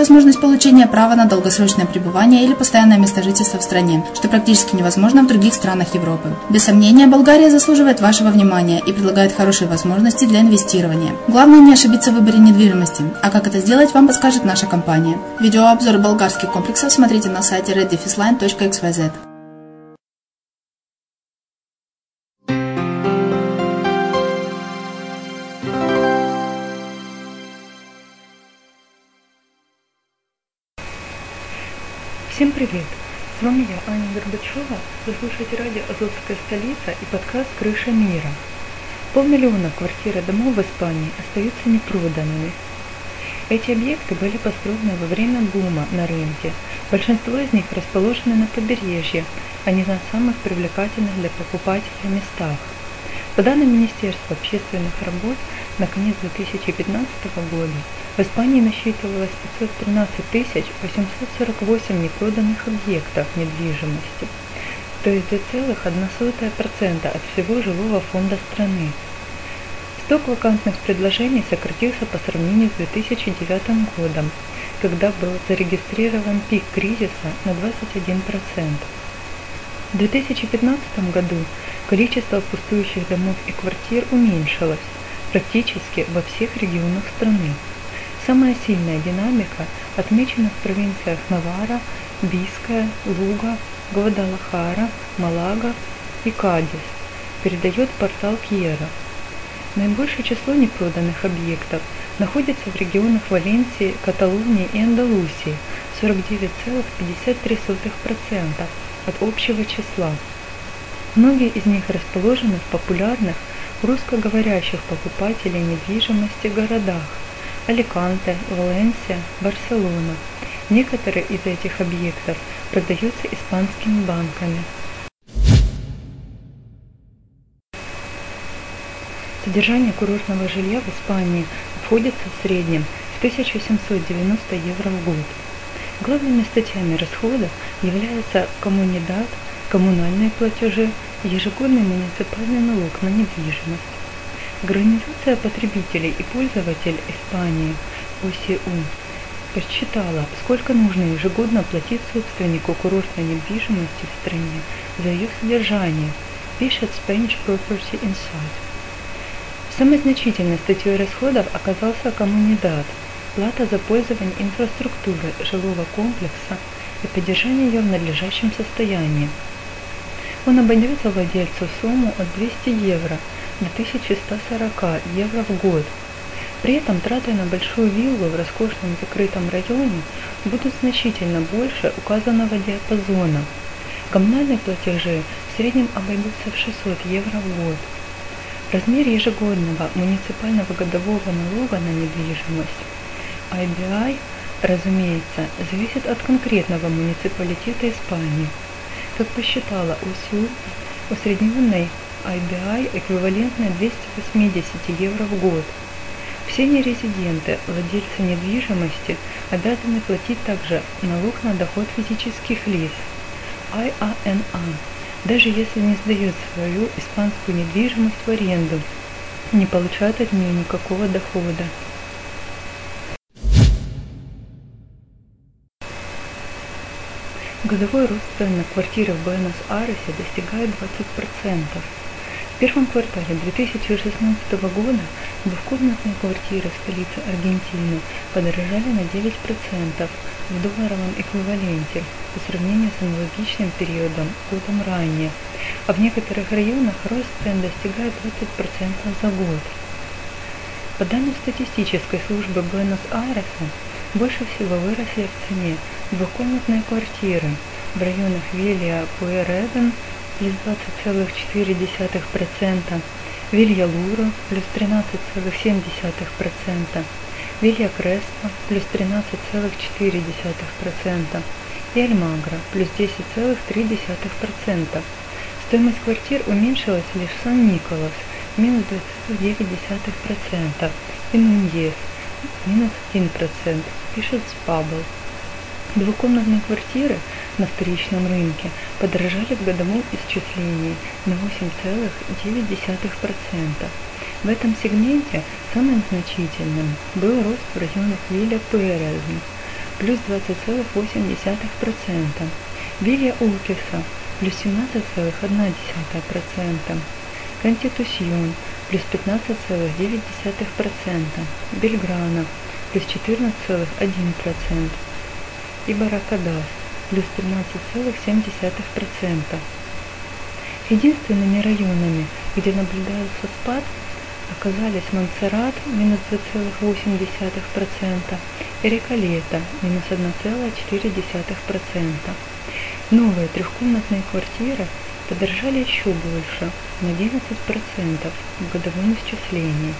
возможность получения права на долгосрочное пребывание или постоянное место жительства в стране, что практически невозможно в других странах Европы. Без сомнения, Болгария заслуживает вашего внимания и предлагает хорошие возможности для инвестирования. Главное не ошибиться в выборе недвижимости, а как это сделать, вам подскажет наша компания. Видеообзор болгарских комплексов смотрите на сайте reddefisline.xyz. Всем привет! С вами я, Аня Горбачева. Вы слушаете радио «Азовская столица» и подкаст «Крыша мира». Полмиллиона квартир и домов в Испании остаются непроданными. Эти объекты были построены во время бума на рынке. Большинство из них расположены на побережье, а не на самых привлекательных для покупателей местах. По данным Министерства общественных работ, на конец 2015 года в Испании насчитывалось 513 848 непроданных объектов недвижимости, то есть 2,1% от всего жилого фонда страны. Сток вакантных предложений сократился по сравнению с 2009 годом, когда был зарегистрирован пик кризиса на 21%. В 2015 году количество пустующих домов и квартир уменьшилось практически во всех регионах страны. Самая сильная динамика отмечена в провинциях Навара, Биская, Луга, Гвадалахара, Малага и Кадис, передает портал Кьера. Наибольшее число непроданных объектов находится в регионах Валенсии, Каталонии и Андалусии – 49,53% от общего числа. Многие из них расположены в популярных русскоговорящих покупателей недвижимости городах – Аликанте, Валенсия, Барселона. Некоторые из этих объектов продаются испанскими банками. Содержание курортного жилья в Испании обходится в среднем в 1790 евро в год. Главными статьями расхода являются коммунидат, коммунальные платежи, ежегодный муниципальный налог на недвижимость. Организация потребителей и пользователей Испании ОСИУ посчитала, сколько нужно ежегодно платить собственнику курортной недвижимости в стране за ее содержание, пишет Spanish Property Insight. Самой значительной статьей расходов оказался коммунидат – плата за пользование инфраструктуры жилого комплекса и поддержание ее в надлежащем состоянии – он обойдется владельцу сумму от 200 евро до 1140 евро в год. При этом траты на большую виллу в роскошном закрытом районе будут значительно больше указанного диапазона. Коммунальные платежи в среднем обойдутся в 600 евро в год. Размер ежегодного муниципального годового налога на недвижимость IBI, разумеется, зависит от конкретного муниципалитета Испании – как посчитала ОСЮ, усредненный IBI эквивалентно 280 евро в год. Все нерезиденты, владельцы недвижимости, обязаны платить также налог на доход физических лиц IANA, даже если не сдают свою испанскую недвижимость в аренду, не получают от нее никакого дохода. Годовой рост цен на квартиры в Буэнос-Айресе достигает 20%. В первом квартале 2016 года двухкомнатные квартиры в столице Аргентины подорожали на 9% в долларовом эквиваленте по сравнению с аналогичным периодом годом ранее, а в некоторых районах рост цен достигает 20% за год. По данным статистической службы Буэнос-Айреса, больше всего выросли в цене двухкомнатные квартиры в районах Вилья Пуэреден плюс 20,4%, Вилья Лура плюс 13,7%, Вилья Креспо плюс 13,4% и Альмагра плюс 10,3%. Стоимость квартир уменьшилась лишь в Сан-Николас минус 2,9% и Нуньес минус 1%, пишет Спабл. Двухкомнатные квартиры на вторичном рынке подорожали в годовом исчислении на 8,9%. В этом сегменте самым значительным был рост в районах Вилья Пуэрезм плюс 20,8%, Вилья Улкиса плюс 17,1%, Конститусьон плюс 15,9%, Бельграна плюс 14,1% и Баракадас плюс 13,7%. Единственными районами, где наблюдался спад, оказались Монсеррат минус 2,8% и Реколета минус 1,4%. Новые трехкомнатные квартиры подорожали еще больше, на 11% в годовом исчислении.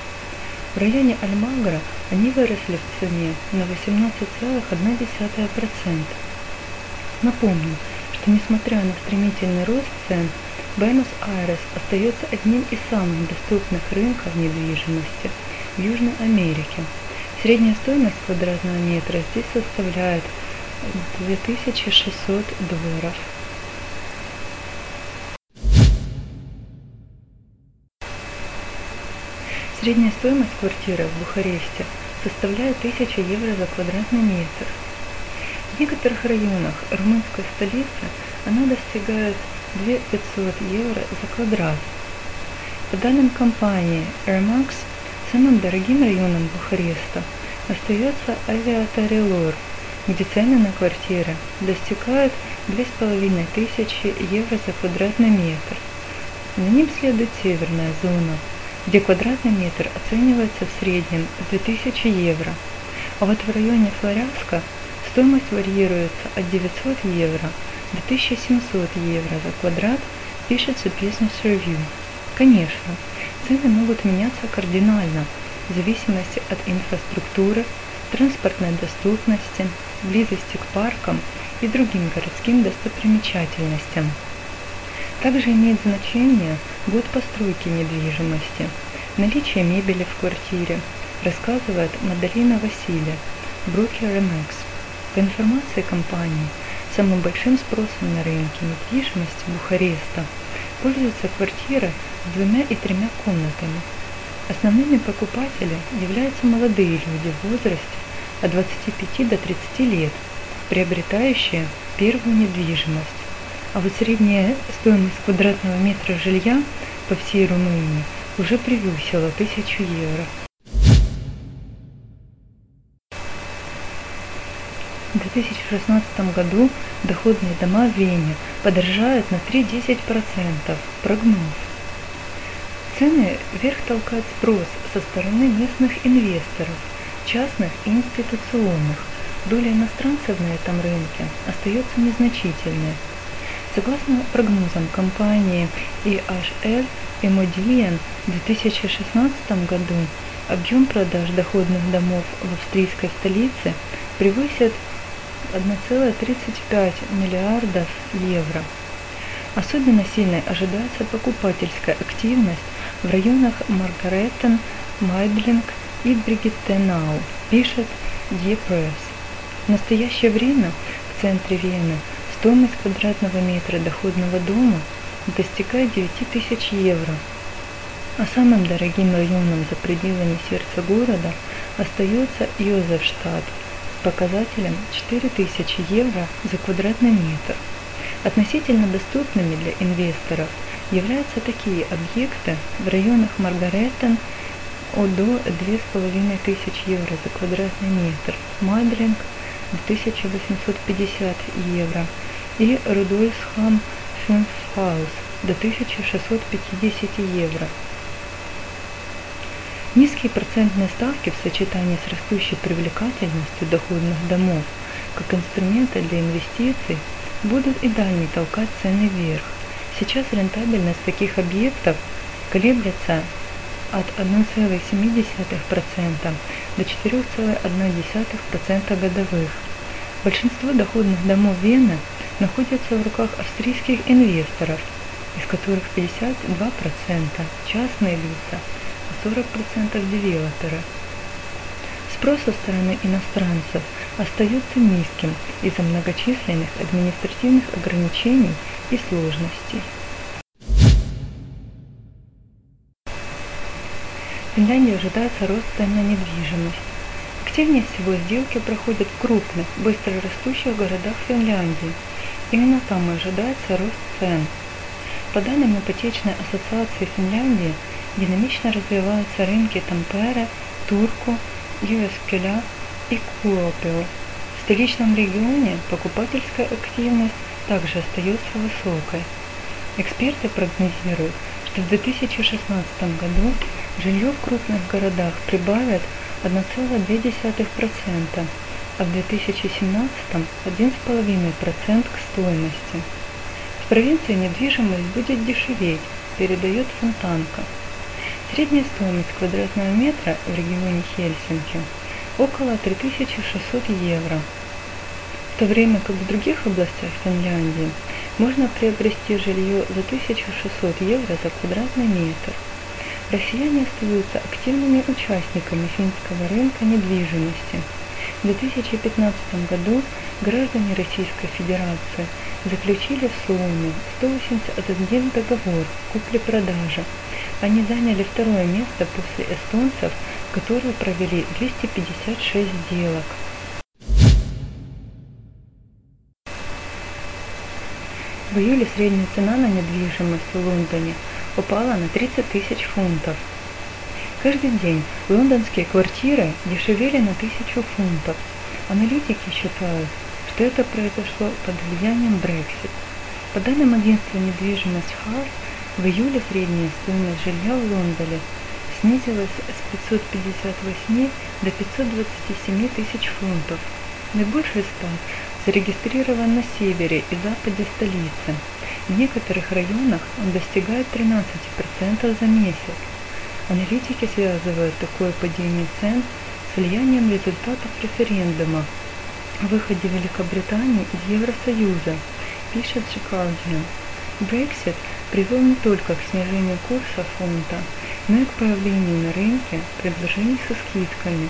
В районе Альмагра они выросли в цене на 18,1%. Напомню, что несмотря на стремительный рост цен, Буэнос-Айрес остается одним из самых доступных рынков недвижимости в Южной Америке. Средняя стоимость квадратного метра здесь составляет 2600 долларов. Средняя стоимость квартиры в Бухаресте составляет 1000 евро за квадратный метр. В некоторых районах румынской столицы она достигает 2500 евро за квадрат. По данным компании Airmax, самым дорогим районом Бухареста остается авиатарелор, где цены на квартиры достигают 2500 евро за квадратный метр. За ним следует северная зона – где квадратный метр оценивается в среднем в 2000 евро, а вот в районе Флорянска стоимость варьируется от 900 евро до 1700 евро за квадрат, пишется Business Review. Конечно, цены могут меняться кардинально в зависимости от инфраструктуры, транспортной доступности, близости к паркам и другим городским достопримечательностям. Также имеет значение год постройки недвижимости, наличие мебели в квартире, рассказывает Мадалина Василия, брокер MX. По информации компании, самым большим спросом на рынке недвижимости Бухареста пользуются квартиры с двумя и тремя комнатами. Основными покупателями являются молодые люди в возрасте от 25 до 30 лет, приобретающие первую недвижимость а вот средняя стоимость квадратного метра жилья по всей Румынии уже превысила 1000 евро. 2016 году доходные дома в Вене подорожают на 3-10%. Прогноз. Цены вверх толкает спрос со стороны местных инвесторов, частных и институционных. Доля иностранцев на этом рынке остается незначительной – Согласно прогнозам компании IHL Emodian в 2016 году объем продаж доходных домов в австрийской столице превысит 1,35 миллиардов евро. Особенно сильной ожидается покупательская активность в районах Маргареттен, Майдлинг и Бригиттенау, пишет Press. В настоящее время в центре Вены Стоимость квадратного метра доходного дома достигает 9000 евро, а самым дорогим районом за пределами сердца города остается Йозефштадт показателем 4000 евро за квадратный метр. Относительно доступными для инвесторов являются такие объекты в районах Маргареттен от до 2500 евро за квадратный метр, Майдринг 1850 евро, и Рудольфсхам Фюнфхаус до 1650 евро. Низкие процентные ставки в сочетании с растущей привлекательностью доходных домов как инструмента для инвестиций будут и далее толкать цены вверх. Сейчас рентабельность таких объектов колеблется от 1,7% до 4,1% годовых. Большинство доходных домов Вены находятся в руках австрийских инвесторов, из которых 52% частные лица, 40% девелоперы. Спрос со стороны иностранцев остается низким из-за многочисленных административных ограничений и сложностей. В Финляндии ожидается рост цен на недвижимость. Активнее всего сделки проходят в крупных, быстро растущих городах Финляндии – Именно там и ожидается рост цен. По данным ипотечной ассоциации Финляндии, динамично развиваются рынки Тампере, Турку, Юэскеля и Куопио. В столичном регионе покупательская активность также остается высокой. Эксперты прогнозируют, что в 2016 году жилье в крупных городах прибавит 1,2%, а в 2017 1,5% к стоимости. В провинции недвижимость будет дешеветь, передает Фонтанка. Средняя стоимость квадратного метра в регионе Хельсинки около 3600 евро. В то время как в других областях Финляндии можно приобрести жилье за 1600 евро за квадратный метр. Россияне остаются активными участниками финского рынка недвижимости. В 2015 году граждане Российской Федерации заключили в Соломе 181 договор купли-продажи. Они заняли второе место после эстонцев, которые провели 256 сделок. В июле средняя цена на недвижимость в Лондоне упала на 30 тысяч фунтов. Каждый день лондонские квартиры дешевели на тысячу фунтов. Аналитики считают, что это произошло под влиянием Brexit. По данным агентства недвижимость House, в июле средняя стоимость жилья в Лондоне снизилась с 558 до 527 тысяч фунтов. Наибольший спад зарегистрирован на севере и западе столицы. В некоторых районах он достигает 13% за месяц. Аналитики связывают такое падение цен с влиянием результатов референдума о выходе Великобритании из Евросоюза, пишет The Guardian. Brexit привел не только к снижению курса фунта, но и к появлению на рынке предложений со скидками.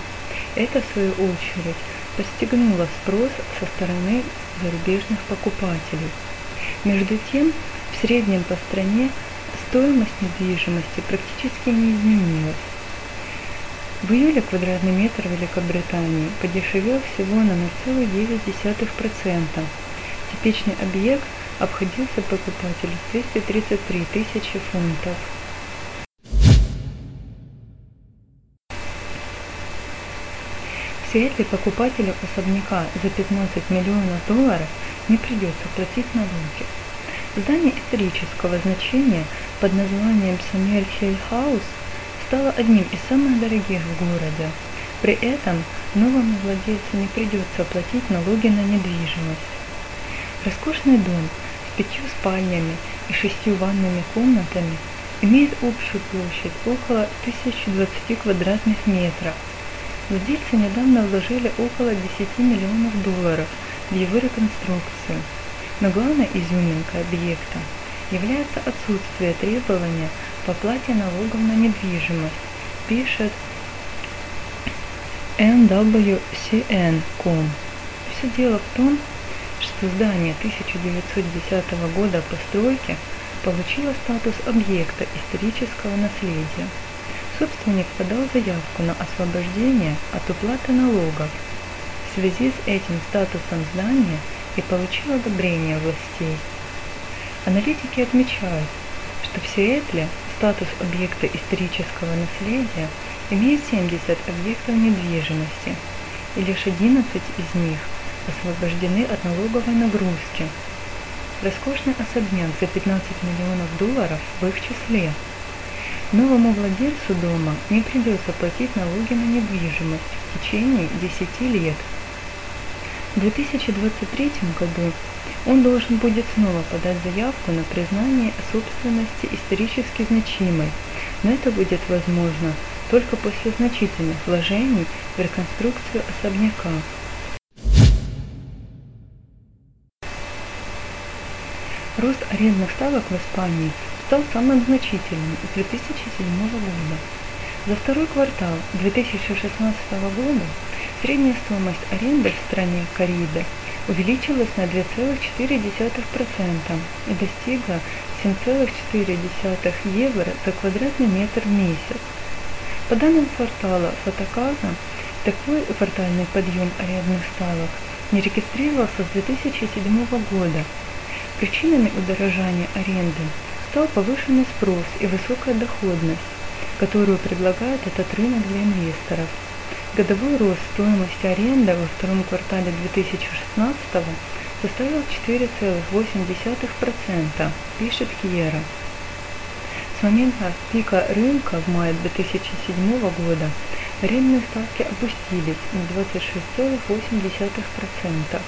Это, в свою очередь, подстегнуло спрос со стороны зарубежных покупателей. Между тем, в среднем по стране стоимость недвижимости практически не изменилась. В июле квадратный метр в Великобритании подешевел всего на 0,9%. Типичный объект обходился покупателю в 233 тысячи фунтов. В Сиэтле покупателю особняка за 15 миллионов долларов не придется платить налоги. Здание исторического значения под названием Самюэль Хилл Хаус стало одним из самых дорогих в городе. При этом новому владельцу не придется платить налоги на недвижимость. Роскошный дом с пятью спальнями и шестью ванными комнатами имеет общую площадь около 1020 квадратных метров – Владельцы недавно вложили около 10 миллионов долларов в его реконструкцию. Но главной изюминкой объекта является отсутствие требования по плате налогов на недвижимость, пишет NWCN.com. Все дело в том, что здание 1910 года постройки получило статус объекта исторического наследия собственник подал заявку на освобождение от уплаты налогов в связи с этим статусом здания и получил одобрение властей. Аналитики отмечают, что в Сиэтле статус объекта исторического наследия имеет 70 объектов недвижимости, и лишь 11 из них освобождены от налоговой нагрузки. Роскошный особняк за 15 миллионов долларов в их числе – Новому владельцу дома не придется платить налоги на недвижимость в течение 10 лет. В 2023 году он должен будет снова подать заявку на признание собственности исторически значимой, но это будет возможно только после значительных вложений в реконструкцию особняка. Рост арендных ставок в Испании стал самым значительным с 2007 года. За второй квартал 2016 года средняя стоимость аренды в стране Карибы увеличилась на 2,4% и достигла 7,4 евро за квадратный метр в месяц. По данным квартала Фотоказа, такой квартальный подъем арендных ставок не регистрировался с 2007 года. Причинами удорожания аренды стал повышенный спрос и высокая доходность, которую предлагает этот рынок для инвесторов. Годовой рост стоимости аренды во втором квартале 2016 составил 4,8%, пишет Киера. С момента пика рынка в мае 2007 года Арендные ставки опустились на 26,8%.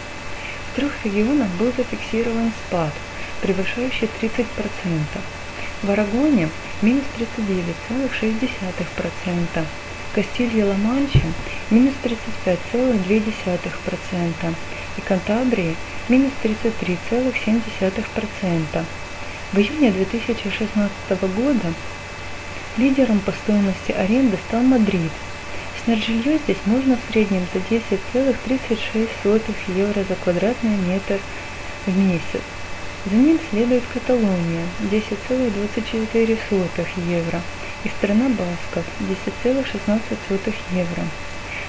В трех регионах был зафиксирован спад, превышающий 30%. В Арагоне минус 39,6%, Кастилья-Ла-Манче минус 35,2% и Кантабрии минус 33,7%. В июне 2016 года лидером по стоимости аренды стал Мадрид. Снять жилье здесь можно в среднем за 10,36 евро за квадратный метр в месяц. За ним следует Каталония 10,24 евро и страна Басков 10,16 евро.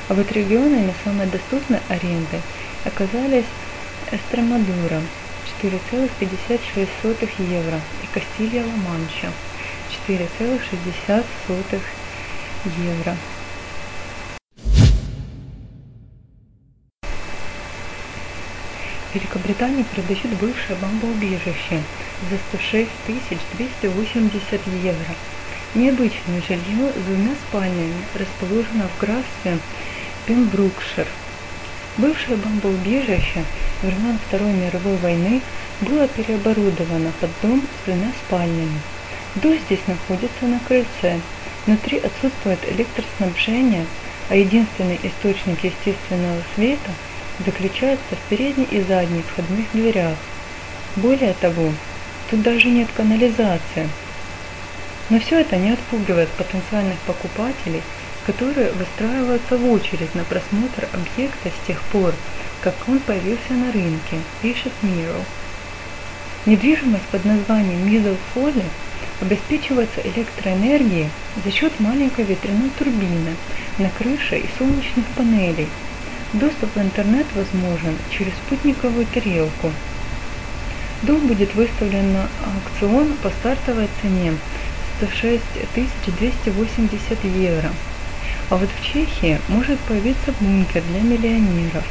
А вот регионами самой доступной аренды оказались Эстремадура 4,56 евро и Кастилья-Ла-Манча 4,60 евро. Великобритания продает бывшее бомбоубежище за 106 280 евро. Необычное жилье с двумя спальнями расположено в графстве Пембрукшир. Бывшее бомбоубежище времен Второй мировой войны было переоборудовано под дом с двумя спальнями. Душ здесь находится на крыльце. Внутри отсутствует электроснабжение, а единственный источник естественного света – заключается в передней и задней входных дверях. Более того, тут даже нет канализации. Но все это не отпугивает потенциальных покупателей, которые выстраиваются в очередь на просмотр объекта с тех пор, как он появился на рынке, пишет Миро. Недвижимость под названием Middle Folly обеспечивается электроэнергией за счет маленькой ветряной турбины на крыше и солнечных панелей – Доступ в интернет возможен через спутниковую тарелку. Дом будет выставлен на аукцион по стартовой цене 106 280 евро. А вот в Чехии может появиться бункер для миллионеров.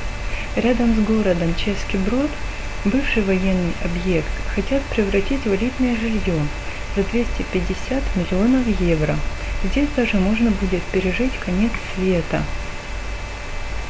Рядом с городом Чешский Брод бывший военный объект хотят превратить в элитное жилье за 250 миллионов евро. Здесь даже можно будет пережить конец света –